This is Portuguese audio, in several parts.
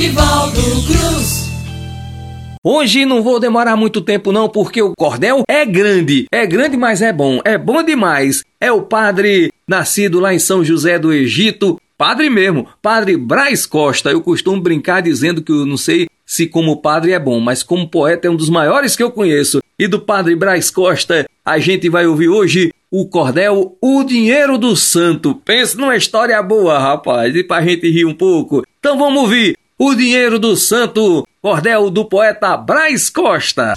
Nivaldo Cruz. Hoje não vou demorar muito tempo não, porque o cordel é grande. É grande, mas é bom. É bom demais. É o padre nascido lá em São José do Egito, padre mesmo, padre Braz Costa. Eu costumo brincar dizendo que eu não sei se como padre é bom, mas como poeta é um dos maiores que eu conheço. E do padre Braz Costa, a gente vai ouvir hoje o cordel O Dinheiro do Santo. Pensa numa história boa, rapaz, e pra gente rir um pouco. Então vamos ouvir O Dinheiro do Santo, cordel do poeta Braz Costa.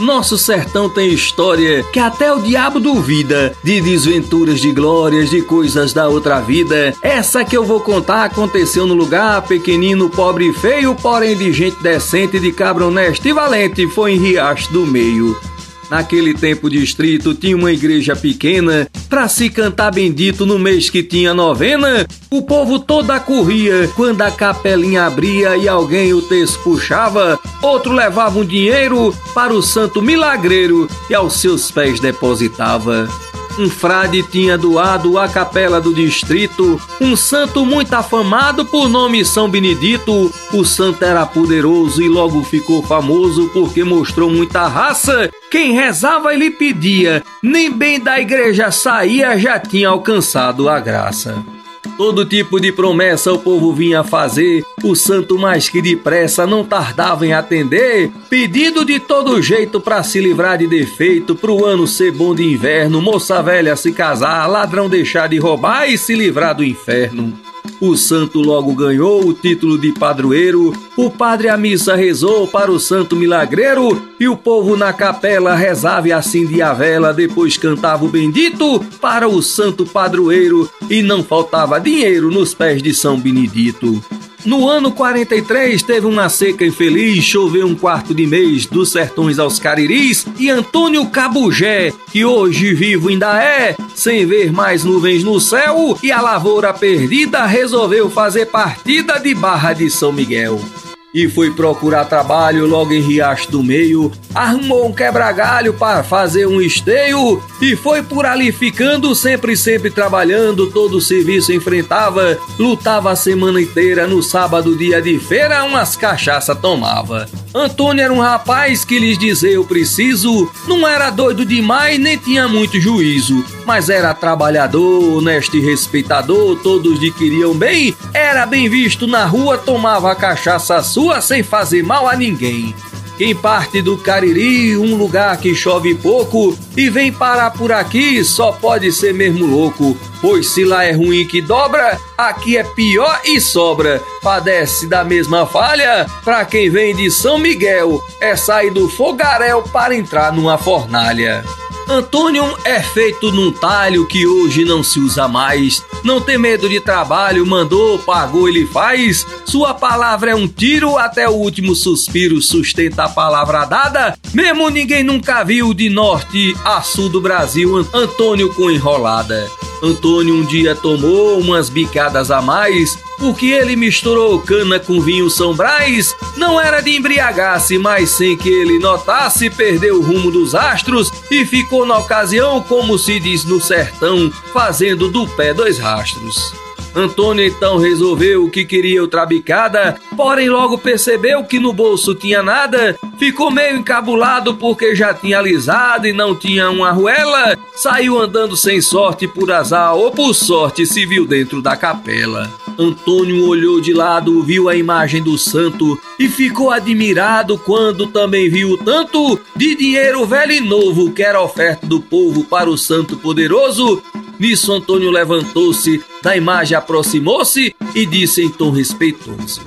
Nosso sertão tem história que até o diabo duvida de desventuras, de glórias, de coisas da outra vida. Essa que eu vou contar aconteceu no lugar pequenino, pobre e feio, porém de gente decente, de cabra honesto e valente, foi em Riacho do Meio. Naquele tempo distrito tinha uma igreja pequena, pra se cantar bendito no mês que tinha novena, o povo toda corria quando a capelinha abria e alguém o texto puxava, outro levava um dinheiro para o santo milagreiro e aos seus pés depositava. Um frade tinha doado à capela do distrito um santo muito afamado por nome São Benedito. O santo era poderoso e logo ficou famoso porque mostrou muita raça. Quem rezava e lhe pedia, nem bem da igreja saía, já tinha alcançado a graça. Todo tipo de promessa o povo vinha fazer, o santo mais que depressa não tardava em atender. Pedido de todo jeito para se livrar de defeito, pro ano ser bom de inverno, moça velha se casar, ladrão deixar de roubar e se livrar do inferno. O santo logo ganhou o título de padroeiro, o padre a missa rezou para o santo milagreiro, e o povo na capela rezava e acendia a vela, depois cantava o bendito para o santo padroeiro, e não faltava dinheiro nos pés de São Benedito. No ano 43 teve uma seca infeliz, choveu um quarto de mês dos sertões aos cariris e Antônio Cabugé, que hoje vivo ainda é, sem ver mais nuvens no céu e a lavoura perdida, resolveu fazer partida de Barra de São Miguel e foi procurar trabalho logo em Riacho do Meio, arrumou um quebra-galho para fazer um esteio e foi por ali ficando, sempre, sempre trabalhando, todo o serviço enfrentava, lutava a semana inteira, no sábado, dia de feira, umas cachaça tomava. Antônio era um rapaz que lhes dizer eu preciso, não era doido demais nem tinha muito juízo, mas era trabalhador, honesto e respeitador, todos lhe queriam bem, era bem visto na rua, tomava cachaça sua sem fazer mal a ninguém. Quem parte do Cariri, um lugar que chove pouco, e vem parar por aqui, só pode ser mesmo louco. Pois se lá é ruim que dobra, aqui é pior e sobra. Padece da mesma falha, pra quem vem de São Miguel, é sair do fogaréu para entrar numa fornalha. Antônio é feito num talho que hoje não se usa mais. Não tem medo de trabalho, mandou, pagou, ele faz. Sua palavra é um tiro, até o último suspiro sustenta a palavra dada. Mesmo ninguém nunca viu de norte a sul do Brasil Antônio com enrolada. Antônio um dia tomou umas bicadas a mais, porque ele misturou cana com vinho São Brás. Não era de embriagar-se, mas sem que ele notasse, perdeu o rumo dos astros e ficou na ocasião, como se diz no sertão, fazendo do pé dois rastros. Antônio então resolveu que queria outra bicada, porém logo percebeu que no bolso tinha nada, ficou meio encabulado porque já tinha alisado e não tinha uma arruela, saiu andando sem sorte por azar ou por sorte se viu dentro da capela. Antônio olhou de lado, viu a imagem do santo e ficou admirado quando também viu o tanto de dinheiro velho e novo que era oferta do povo para o santo poderoso Nisso, Antônio levantou-se da imagem, aproximou-se e disse em tom respeitoso: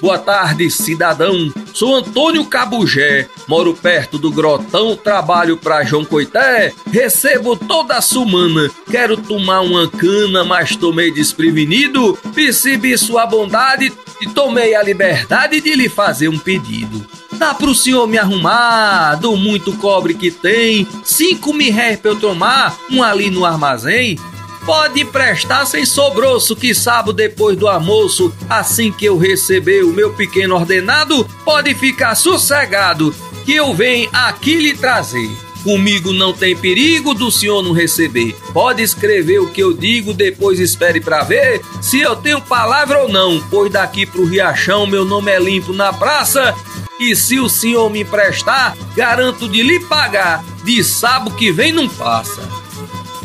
Boa tarde, cidadão. Sou Antônio Cabugé, moro perto do Grotão, trabalho pra João Coité, recebo toda a sumana. Quero tomar uma cana, mas tomei desprevenido, percebi sua bondade e tomei a liberdade de lhe fazer um pedido. Dá pro senhor me arrumar do muito cobre que tem, cinco mil réis pra eu tomar, um ali no armazém? Pode prestar sem sobroço que sábado depois do almoço, assim que eu receber o meu pequeno ordenado, pode ficar sossegado que eu venho aqui lhe trazer. Comigo não tem perigo do senhor não receber. Pode escrever o que eu digo, depois espere para ver se eu tenho palavra ou não, pois daqui pro Riachão meu nome é limpo na praça. E se o senhor me emprestar, garanto de lhe pagar. De sábado que vem não passa.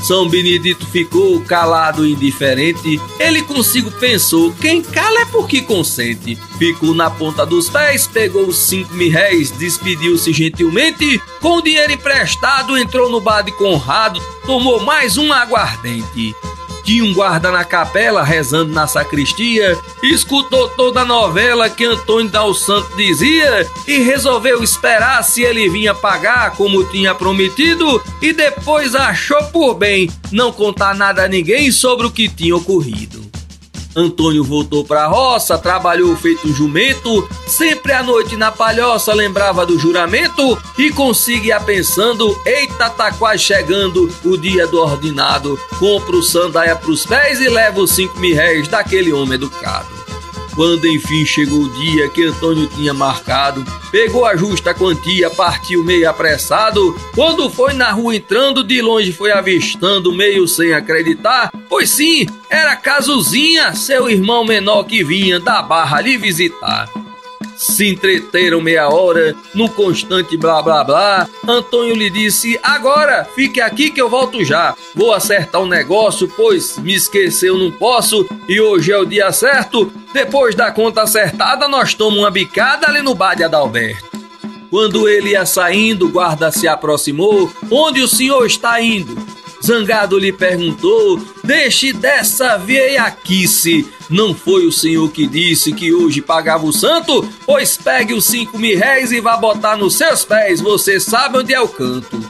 São Benedito ficou calado e indiferente. Ele consigo pensou: quem cala é porque consente. Ficou na ponta dos pés, pegou os cinco mil réis, despediu-se gentilmente. Com o dinheiro emprestado, entrou no bar de Conrado, tomou mais um aguardente tinha um guarda na capela rezando na sacristia, escutou toda a novela que Antônio Dal Santo dizia e resolveu esperar se ele vinha pagar como tinha prometido e depois achou por bem não contar nada a ninguém sobre o que tinha ocorrido. Antônio voltou pra roça, trabalhou feito jumento, sempre à noite na palhoça lembrava do juramento e conseguia pensando: eita, tá quase chegando o dia do ordenado. Compro sandália pros pés e levo cinco mil réis daquele homem educado. Quando enfim chegou o dia que Antônio tinha marcado, pegou a justa quantia, partiu meio apressado. Quando foi na rua entrando, de longe foi avistando, meio sem acreditar. Pois sim, era Casuzinha, seu irmão menor que vinha da barra lhe visitar se entreteram meia hora no constante blá blá blá. Antônio lhe disse: Agora fique aqui que eu volto já. Vou acertar um negócio, pois me esqueceu, não posso. E hoje é o dia certo. Depois da conta acertada, nós tomamos uma bicada ali no bar de Adalberto. Quando ele ia saindo, o guarda se aproximou. Onde o senhor está indo? Zangado lhe perguntou: Deixe dessa veiaquice. Não foi o senhor que disse que hoje pagava o santo? Pois pegue os cinco mil réis e vá botar nos seus pés. Você sabe onde é o canto.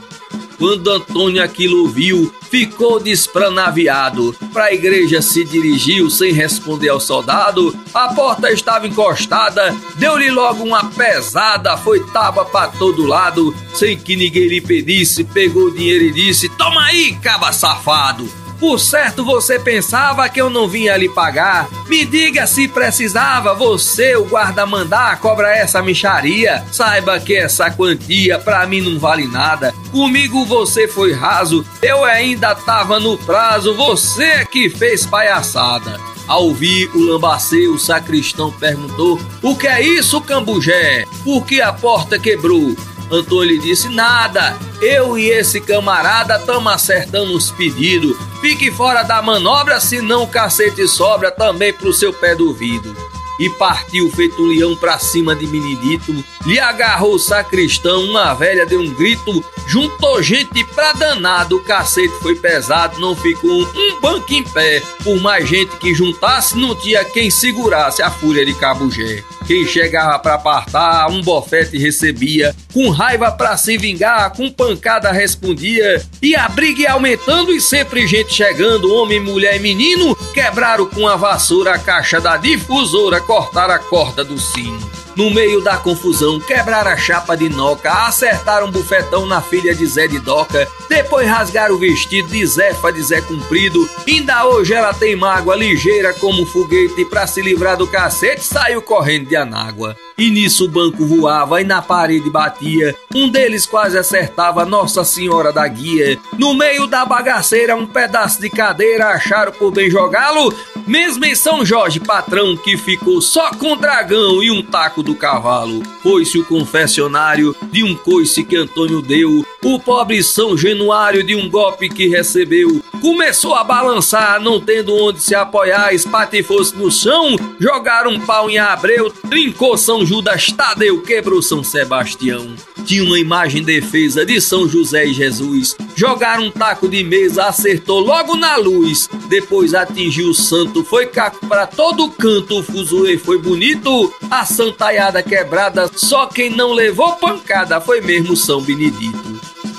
Quando Antônio aquilo viu, ficou despranaviado. Para a igreja se dirigiu sem responder ao soldado. A porta estava encostada, deu-lhe logo uma pesada, foi tábua para todo lado, sem que ninguém lhe pedisse. Pegou o dinheiro e disse: Toma aí, caba safado. Por certo você pensava que eu não vinha lhe pagar. Me diga se precisava você, o guarda-mandar, cobra essa micharia. Saiba que essa quantia pra mim não vale nada. Comigo você foi raso, eu ainda tava no prazo, você que fez palhaçada. Ao ouvir o lambacê, o sacristão perguntou: O que é isso, Cambujé? Por que a porta quebrou? Antônio disse: Nada, eu e esse camarada estamos acertando os pedidos. Fique fora da manobra, senão o cacete sobra também pro seu pé do vidro. E partiu feito leão pra cima de Benedito, lhe agarrou o sacristão, uma velha deu um grito, juntou gente pra danado, o cacete foi pesado, não ficou um banco em pé. Por mais gente que juntasse, não tinha quem segurasse a fúria de Cabugé. Quem chegava para apartar, um bofete recebia, com raiva para se vingar, com pancada respondia, e a briga ia aumentando e sempre gente chegando, homem, mulher e menino, quebraram com a vassoura a caixa da difusora, cortaram a corda do sino. No meio da confusão, quebraram a chapa de Noca, acertaram um bufetão na filha de Zé de Doca, depois rasgaram o vestido de Zefa de Zé Cumprido. Ainda hoje ela tem mágoa ligeira como um foguete para se livrar do cacete, saiu correndo de anágua. E nisso o banco voava e na parede batia. Um deles quase acertava Nossa Senhora da Guia. No meio da bagaceira, um pedaço de cadeira acharam por bem jogá-lo. Mesmo em São Jorge, patrão que ficou só com dragão e um taco do cavalo. Foi-se o confessionário de um coice que Antônio deu. O pobre São Januário de um golpe que recebeu. Começou a balançar, não tendo onde se apoiar, espatifou-se no chão, jogaram um pau em Abreu, trincou São Judas Tadeu, quebrou São Sebastião. Tinha uma imagem defesa de São José e Jesus. Jogaram um taco de mesa, acertou logo na luz. Depois atingiu o santo, foi caco para todo canto. O fuzuê foi bonito, a santaiada quebrada. Só quem não levou pancada foi mesmo São Benedito.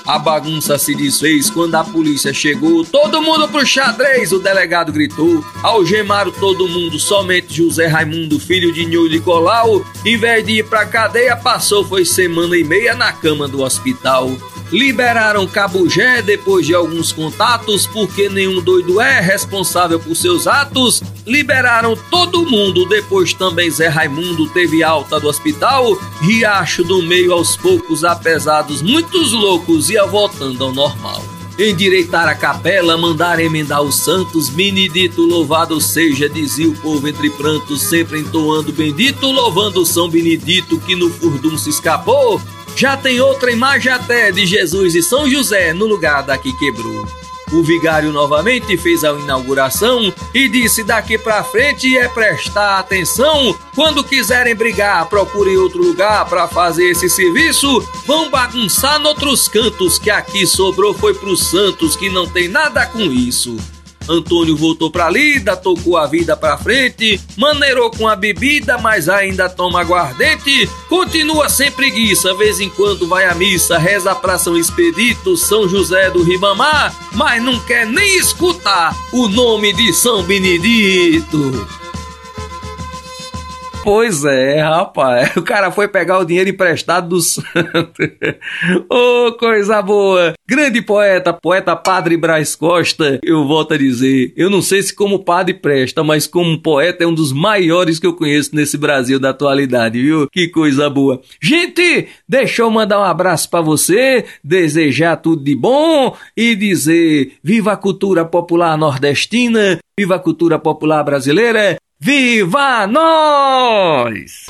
A bagunça se desfez quando a polícia chegou. Todo mundo pro xadrez, o delegado gritou. Algemaram todo mundo, somente José Raimundo, filho de Nho Nicolau. Em vez de ir pra cadeia, passou foi semana e meia na cama do hospital. Liberaram Cabugé depois de alguns contatos, porque nenhum doido é responsável por seus atos. Liberaram todo mundo, depois também Zé Raimundo teve alta do hospital. Riacho do Meio aos poucos, apesar dos muitos loucos, ia voltando ao normal endireitar a capela, mandar emendar os santos, Benedito louvado seja, dizia o povo entre prantos, sempre entoando bendito, louvando São Benedito que no furdum se escapou. Já tem outra imagem até de Jesus e São José no lugar da que quebrou. O vigário novamente fez a inauguração e disse: daqui para frente é prestar atenção. Quando quiserem brigar, procurem outro lugar para fazer esse serviço. Vão bagunçar noutros cantos, que aqui sobrou foi pros santos que não tem nada com isso. Antônio voltou pra lida, tocou a vida pra frente, maneirou com a bebida, mas ainda toma aguardente. Continua sem preguiça, vez em quando vai à missa, reza pra São Expedito, São José do Ribamar, mas não quer nem escutar o nome de São Benedito. Pois é, rapaz. O cara foi pegar o dinheiro emprestado do santo. Ô, oh, coisa boa. Grande poeta, poeta Padre Braz Costa. Eu volto a dizer, eu não sei se como padre presta, mas como poeta é um dos maiores que eu conheço nesse Brasil da atualidade, viu? Que coisa boa. Gente, deixa eu mandar um abraço para você, desejar tudo de bom e dizer viva a cultura popular nordestina, viva a cultura popular brasileira Viva nós!